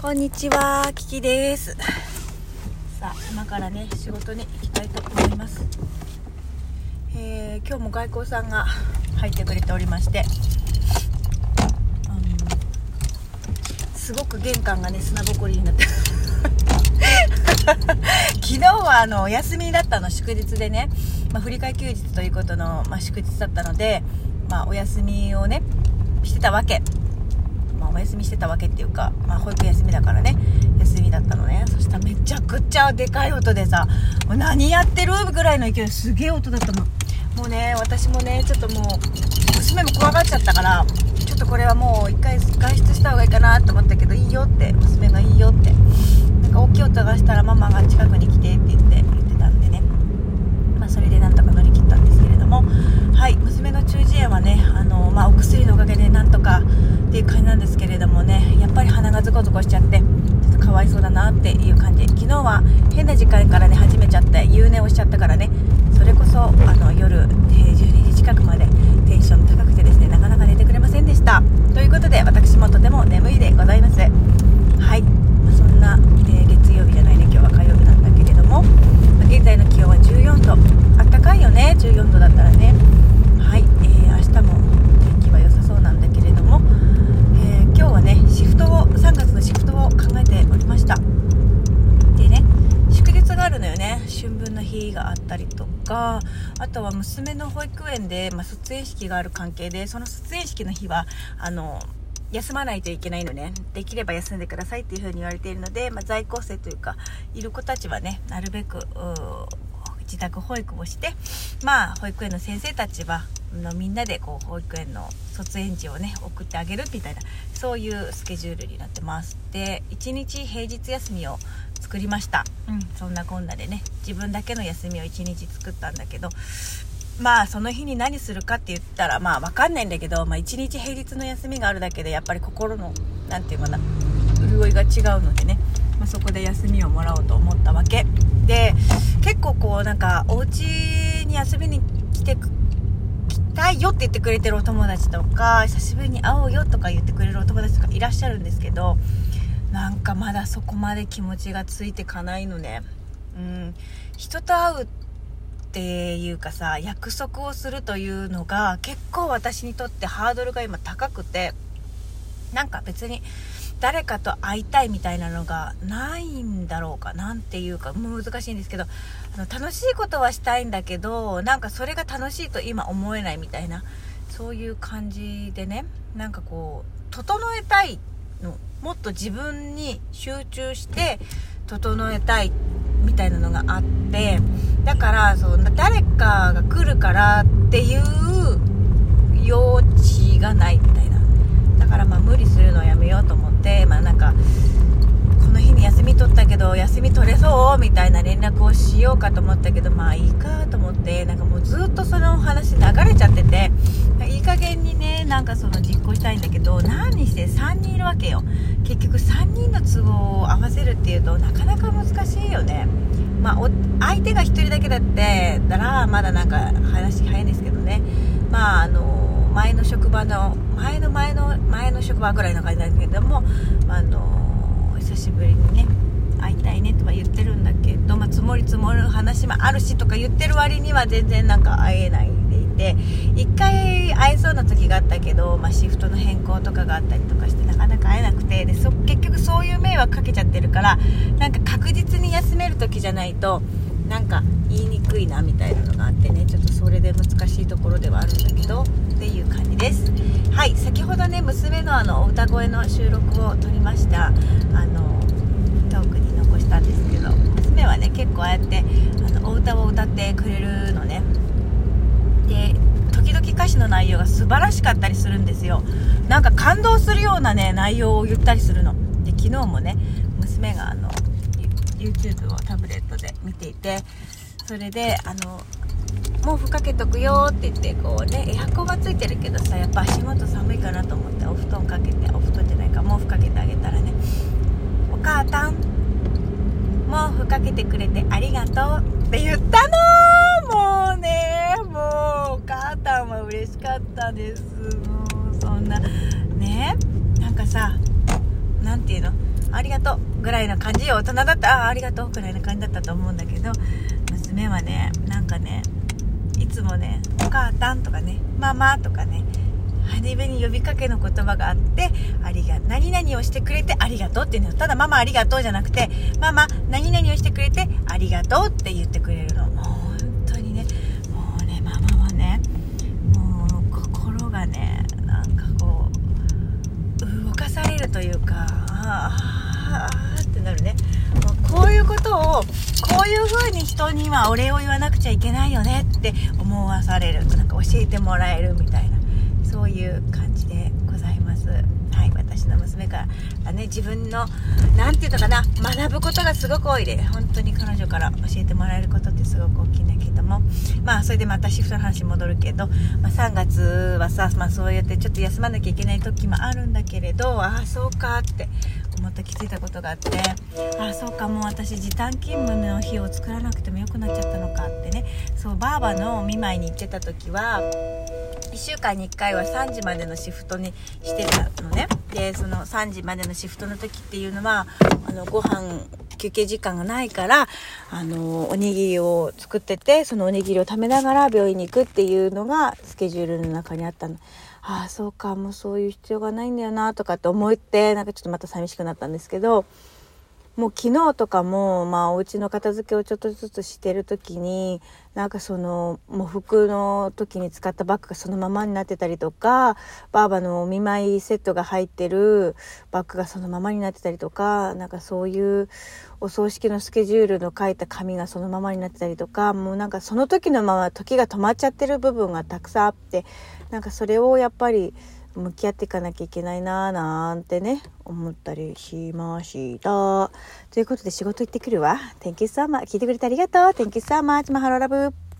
こんにちは、キキです。さあ、今からね、仕事に行きたいと思います。えー今日も外交さんが入ってくれておりまして、あのすごく玄関がね、砂ぼこりになって 昨日はあのお休みだったの祝日でね、まあ、振り替え休日ということの、まあ、祝日だったので、まあ、お休みをねしてたわけまあ、お休みしてたわけっていうか、まあ、保育休みだからね休みだったのね。そしたらめちゃくちゃでかい音でさもう何やってるぐらいの勢いすげえ音だったの。もうね私もねちょっともう娘も怖がっちゃったからちょっとこれはもう一回外出した方がいいかなと思ったけどいいよって娘がいいよって。なんか大きい音がしたらママが近くに来てって言って言ってたんでね。まあ、それでなんとか乗り切ったんですけれども、はい、娘の中耳炎はねあの、まあ、お薬のおかげでなんとかっていう感じなんですけれどもねやっぱり鼻がズコズコしちゃってちょっとかわいそうだなっていう感じ。昨日は変な時間からね始めちゃって夕寝をしちゃったからね。それこそあの夜、12時近くまでテンション高くてですねなかなか寝てくれませんでした。ということで私もとても眠いでございます。はい、まそんな、えー月曜日じゃないね。今日は火曜日なんだけれども。現在の気温は14度。あったかいよね。14度だったらねはい、えー明日も天気は良さそうなんだけれども、えー今日はねシフトを3月のシフトを考えておりましたでね祝日があるのよね春分の日があったりとかあとは娘の保育園で、まあ、卒園式がある関係でその卒園式の日はあの休まないといけないのね。できれば休んでくださいっていうふうに言われているので、まあ、在校生というかいる子たちはねなるべく自宅保育をしてまあ保育園の先生たちはのみんなでこう保育園の卒園児をね送ってあげるみたいなそういうスケジュールになってます。で1日平日休みを作りました。うん。そんなこんなでね自分だけの休みを1日作ったんだけどまあその日に何するかって言ったらまあわかんないんだけど、まあ、1日平日の休みがあるだけでやっぱり心の何て言うかな潤いが違うのでね、まあ、そこで休みをもらおうと思ったわけで結構こうなんかお家に遊びに来て来たいよって言ってくれてるお友達とか久しぶりに会おうよとか言ってくれるお友達とかいらっしゃるんですけどなんかまだそこまで気持ちがついてかないのね。うん。人と会うっていうかさ約束をするというのが結構私にとってハードルが今高くてなんか別に誰かと会いたいみたいなのがないんだろうかなんていうかもう難しいんですけどあの楽しいことはしたいんだけどなんかそれが楽しいと今思えないみたいなそういう感じでねなんかこう整えたいのもっと自分に集中して整えたいみたいなのがあってだからそう誰かが来るからっていう余地がないみたいな。からまあ無理するのをやめようと思ってまあなんかこの日に休み取ったけど休み取れそうみたいな連絡をしようかと思ったけどまあいいかと思ってなんかもうずっとその話流れちゃってていい加減にねなんかその実行したいんだけど何にして3人いるわけよ。結局3人の都合を合わせるっていうとなかなか難しいよね。まあお相手が1人だけだってたらまだなんか話早いんですけどね。まああの前の職場の前の前の前の職場ぐらいの感じなんですけども、あの久しぶりにね会いたいねとは言ってるんだけど、まあ、積もり積もる話もあるしとか言ってる割には全然なんか会えないでいて1回会えそうな時があったけど、まあ、シフトの変更とかがあったりとかしてなかなか会えなくてで結局そういう迷惑かけちゃってるからなんか確実に休める時じゃないとなんか言いにくいなみたいなのがあってねちょっとそれで難しいところではあるんだけどっていう感じです。はい先ほどね娘のあの歌声の収録を撮りましたあのトークに残したんですけど娘はね結構ああやってあのお歌を歌ってくれるのね。で時々歌詞の内容が素晴らしかったりするんですよ。なんか感動するようなね内容を言ったりするの。で昨日もね娘があの YouTube をタブレットで見ていてそれであの毛布かけとくよって言ってこうねエアコンはついてるけどさやっぱ足元寒いかなと思ってお布団かけてお布団じゃないか毛布かけてあげたらね「お母さん毛布かけてくれてありがとう」って言ったのもうねもうお母さんは嬉しかったです。もうそんなねなんかさなんていうの？ありがとう。ぐらいの感じ大人だった。あありがとうぐらいの感じだったと思うんだけど娘はねなんかねいつもね「お母さん」とかね「ママ」とかね初めに呼びかけの言葉があって「ありが何々をしてくれてありがとう」っていうの。ただ「ママありがとう」じゃなくて「ママ何々をしてくれてありがとう」って言ってくれるのもう本当にねもうねママはねもう心がねなんかこう動かされるというかああってなるねもうこういうことをこういう風に人にはお礼を言わなくちゃいけないよねって思わされるなんか教えてもらえるみたいなそういう感じ。はい、私の娘からね、自分の、何て言うのかな、学ぶことがすごく多いで、本当に彼女から教えてもらえることってすごく大きいんだけども、まあ、それでまたシフトの話に戻るけど、まあ、3月はさ、まあ、そうやってちょっと休まなきゃいけない時もあるんだけれど、ああ、そうかって思って気づいたことがあって、ああ、そうか、もう私時短勤務の日を作らなくてもよくなっちゃったのかってね、そう、ばあばのお見舞いに行ってた時は、1週間に1回は3時までのシフトにしてたのねでその3時までのシフトの時っていうのはあのご飯休憩時間がないからあのおにぎりを作っててそのおにぎりを食べながら病院に行くっていうのがスケジュールの中にあったの。ああそうかもうそういう必要がないんだよなとかって思ってなんかちょっとまた寂しくなったんですけどもう昨日とかも、まあ、お家の片付けをちょっとずつしてる時になんかその喪服の時に使ったバッグがそのままになってたりとかばあばのお見舞いセットが入ってるバッグがそのままになってたりとかなんかそういうお葬式のスケジュールの書いた紙がそのままになってたりとかもうなんかその時のまま時が止まっちゃってる部分がたくさんあってなんかそれをやっぱり向き合っていかなきゃいけないなーなんてね思ったりしました。ということで仕事行ってくるわ。Thank you so much 聞いてくれてありがとう。Thank you so much マハロラブ。